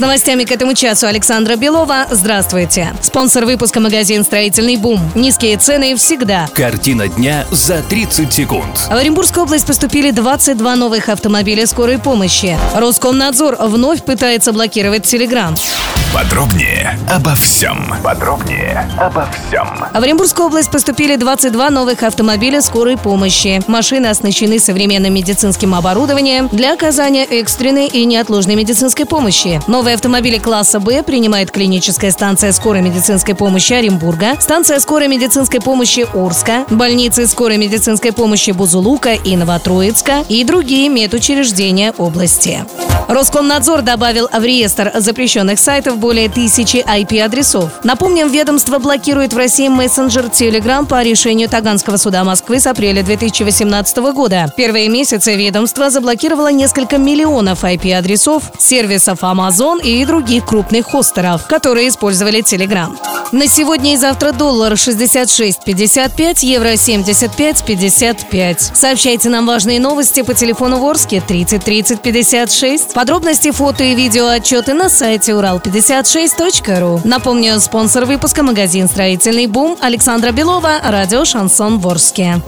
С новостями к этому часу Александра Белова. Здравствуйте. Спонсор выпуска магазин «Строительный бум». Низкие цены всегда. Картина дня за 30 секунд. В Оренбургскую область поступили 22 новых автомобиля скорой помощи. Роскомнадзор вновь пытается блокировать Телеграм. Подробнее обо всем. Подробнее обо всем. В Оренбургскую область поступили 22 новых автомобиля скорой помощи. Машины оснащены современным медицинским оборудованием для оказания экстренной и неотложной медицинской помощи. Новые автомобили класса «Б» принимает клиническая станция скорой медицинской помощи Оренбурга, станция скорой медицинской помощи Орска, больницы скорой медицинской помощи Бузулука и Новотроицка и другие медучреждения области. Роскомнадзор добавил в реестр запрещенных сайтов более тысячи IP-адресов. Напомним, ведомство блокирует в России мессенджер Telegram по решению Таганского суда Москвы с апреля 2018 года. Первые месяцы ведомство заблокировало несколько миллионов IP-адресов, сервисов Amazon и других крупных хостеров, которые использовали Telegram. На сегодня и завтра доллар 66.55, евро 75.55. Сообщайте нам важные новости по телефону Ворске 30 30 56. Подробности, фото и видео отчеты на сайте урал56.ру. Напомню, спонсор выпуска магазин «Строительный бум» Александра Белова, радио «Шансон Ворске».